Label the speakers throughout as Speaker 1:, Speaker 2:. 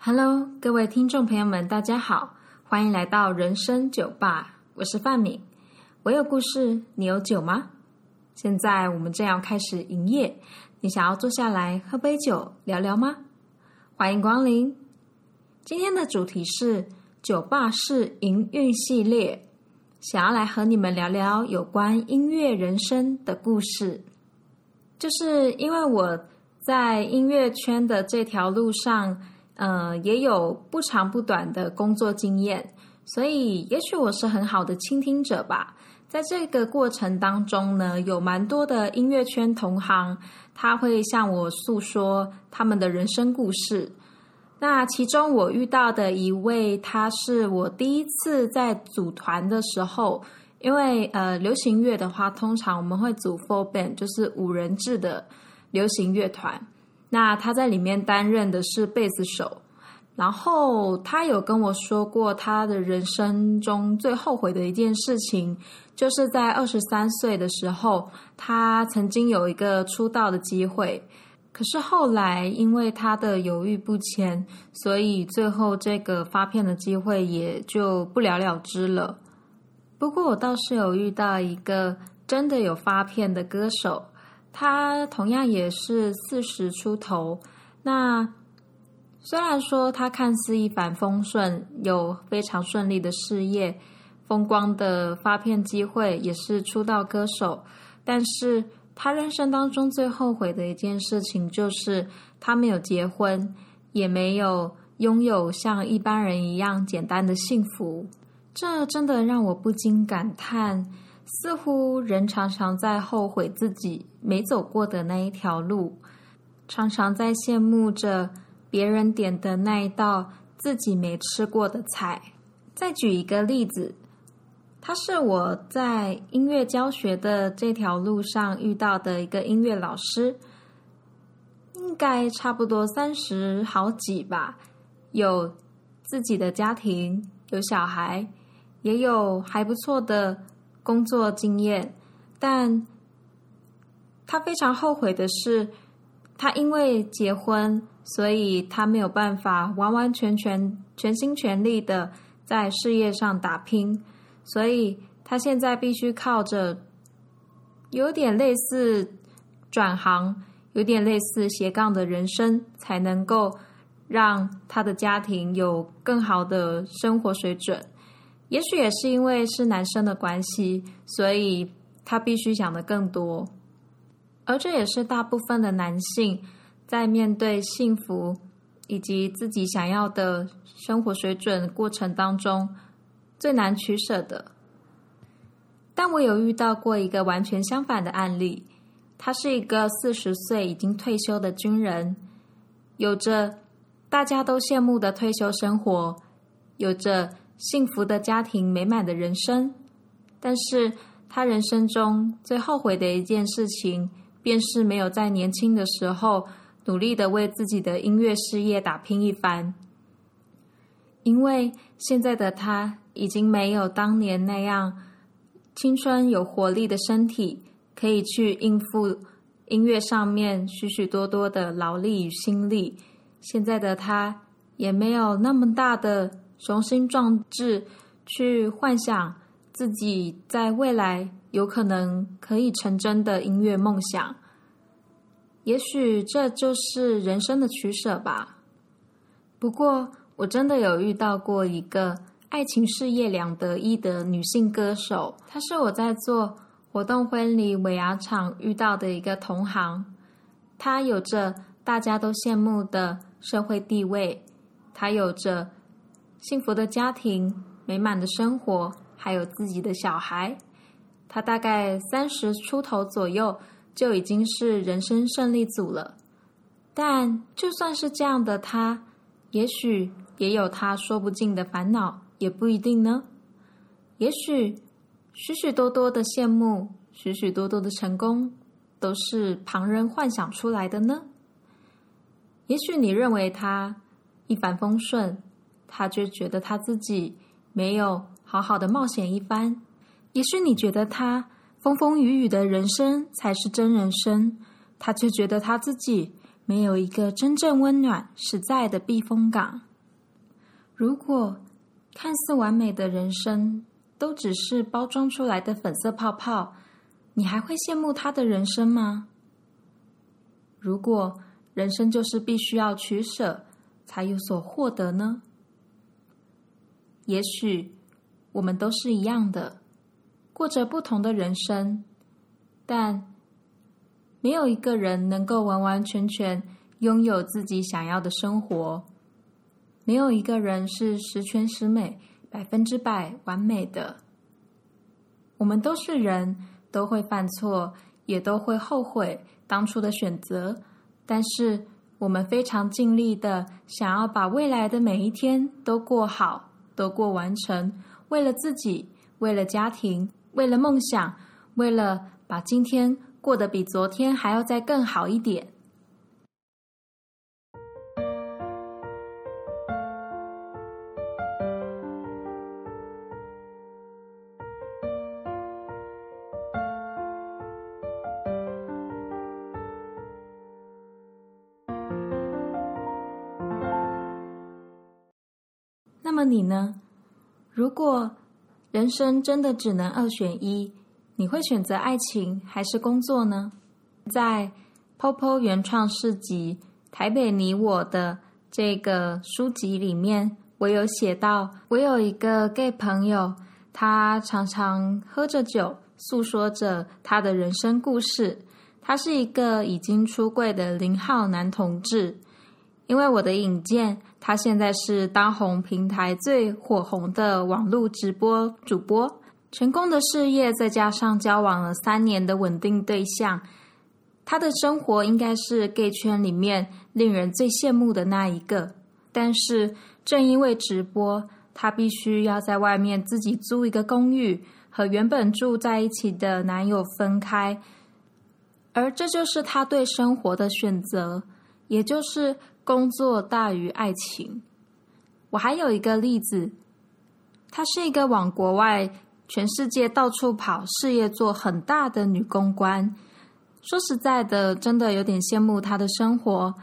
Speaker 1: Hello，各位听众朋友们，大家好，欢迎来到人生酒吧，我是范敏。我有故事，你有酒吗？现在我们正要开始营业，你想要坐下来喝杯酒聊聊吗？欢迎光临。今天的主题是酒吧式营运系列，想要来和你们聊聊有关音乐人生的故事。就是因为我在音乐圈的这条路上。呃，也有不长不短的工作经验，所以也许我是很好的倾听者吧。在这个过程当中呢，有蛮多的音乐圈同行，他会向我诉说他们的人生故事。那其中我遇到的一位，他是我第一次在组团的时候，因为呃，流行乐的话，通常我们会组 four band，就是五人制的流行乐团。那他在里面担任的是贝斯手，然后他有跟我说过，他的人生中最后悔的一件事情，就是在二十三岁的时候，他曾经有一个出道的机会，可是后来因为他的犹豫不前，所以最后这个发片的机会也就不了了之了。不过我倒是有遇到一个真的有发片的歌手。他同样也是四十出头，那虽然说他看似一帆风顺，有非常顺利的事业、风光的发片机会，也是出道歌手，但是他人生当中最后悔的一件事情，就是他没有结婚，也没有拥有像一般人一样简单的幸福。这真的让我不禁感叹。似乎人常常在后悔自己没走过的那一条路，常常在羡慕着别人点的那一道自己没吃过的菜。再举一个例子，他是我在音乐教学的这条路上遇到的一个音乐老师，应该差不多三十好几吧，有自己的家庭，有小孩，也有还不错的。工作经验，但他非常后悔的是，他因为结婚，所以他没有办法完完全全、全心全力的在事业上打拼，所以他现在必须靠着有点类似转行、有点类似斜杠的人生，才能够让他的家庭有更好的生活水准。也许也是因为是男生的关系，所以他必须想的更多，而这也是大部分的男性在面对幸福以及自己想要的生活水准过程当中最难取舍的。但我有遇到过一个完全相反的案例，他是一个四十岁已经退休的军人，有着大家都羡慕的退休生活，有着。幸福的家庭，美满的人生，但是他人生中最后悔的一件事情，便是没有在年轻的时候努力的为自己的音乐事业打拼一番。因为现在的他已经没有当年那样青春有活力的身体，可以去应付音乐上面许许多多的劳力与心力。现在的他也没有那么大的。雄心壮志，去幻想自己在未来有可能可以成真的音乐梦想。也许这就是人生的取舍吧。不过，我真的有遇到过一个爱情事业两得意的女性歌手，她是我在做活动婚礼尾牙场遇到的一个同行。她有着大家都羡慕的社会地位，她有着。幸福的家庭，美满的生活，还有自己的小孩。他大概三十出头左右，就已经是人生胜利组了。但就算是这样的他，也许也有他说不尽的烦恼，也不一定呢。也许许许多多的羡慕，许许多多的成功，都是旁人幻想出来的呢。也许你认为他一帆风顺。他就觉得他自己没有好好的冒险一番，也许你觉得他风风雨雨的人生才是真人生，他却觉得他自己没有一个真正温暖、实在的避风港。如果看似完美的人生都只是包装出来的粉色泡泡，你还会羡慕他的人生吗？如果人生就是必须要取舍才有所获得呢？也许我们都是一样的，过着不同的人生，但没有一个人能够完完全全拥有自己想要的生活。没有一个人是十全十美、百分之百完美的。我们都是人，都会犯错，也都会后悔当初的选择。但是，我们非常尽力的想要把未来的每一天都过好，都过完成。为了自己，为了家庭，为了梦想，为了把今天过得比昨天还要再更好一点。么你呢？如果人生真的只能二选一，你会选择爱情还是工作呢？在 Popo 原创市集《台北你我》的这个书籍里面，我有写到，我有一个 gay 朋友，他常常喝着酒，诉说着他的人生故事。他是一个已经出柜的零号男同志。因为我的引荐，他现在是当红平台最火红的网络直播主播，成功的事业再加上交往了三年的稳定对象，他的生活应该是 gay 圈里面令人最羡慕的那一个。但是正因为直播，他必须要在外面自己租一个公寓，和原本住在一起的男友分开，而这就是他对生活的选择，也就是。工作大于爱情。我还有一个例子，她是一个往国外、全世界到处跑、事业做很大的女公关。说实在的，真的有点羡慕她的生活。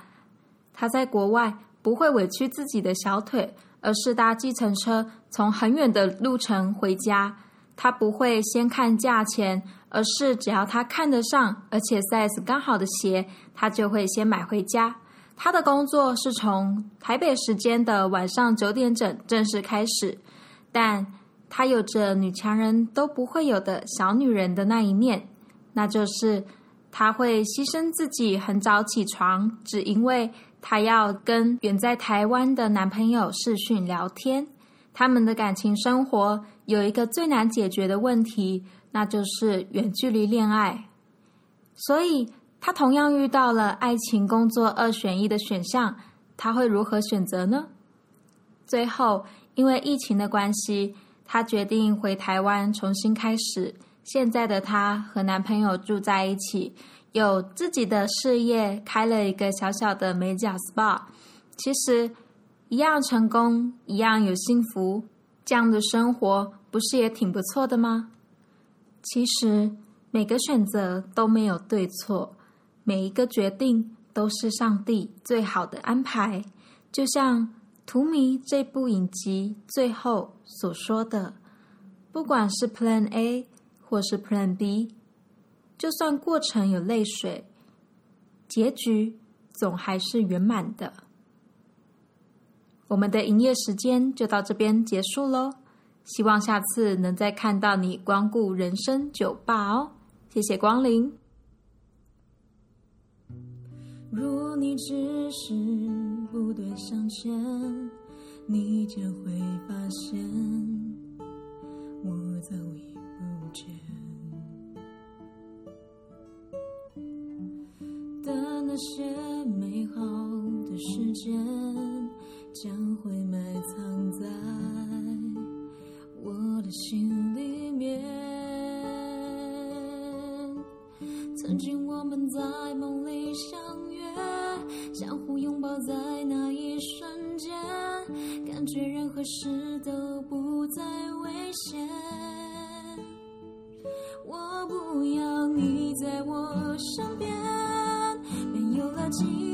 Speaker 1: 她在国外不会委屈自己的小腿，而是搭计程车从很远的路程回家。她不会先看价钱，而是只要她看得上，而且 size 刚好的鞋，她就会先买回家。他的工作是从台北时间的晚上九点整正式开始，但他有着女强人都不会有的小女人的那一面，那就是他会牺牲自己很早起床，只因为他要跟远在台湾的男朋友视讯聊天。他们的感情生活有一个最难解决的问题，那就是远距离恋爱，所以。他同样遇到了爱情、工作二选一的选项，他会如何选择呢？最后，因为疫情的关系，他决定回台湾重新开始。现在的他和男朋友住在一起，有自己的事业，开了一个小小的美甲 SPA。其实，一样成功，一样有幸福，这样的生活不是也挺不错的吗？其实，每个选择都没有对错。每一个决定都是上帝最好的安排，就像《图迷》这部影集最后所说的：“不管是 Plan A 或是 Plan B，就算过程有泪水，结局总还是圆满的。”我们的营业时间就到这边结束喽，希望下次能再看到你光顾人生酒吧哦，谢谢光临。如你只是不断向前，你就会发现我早已不见。但那些美好的时间，将会在那一瞬间，感觉任何事都不再危险。我不要你在我身边，没有了
Speaker 2: 记忆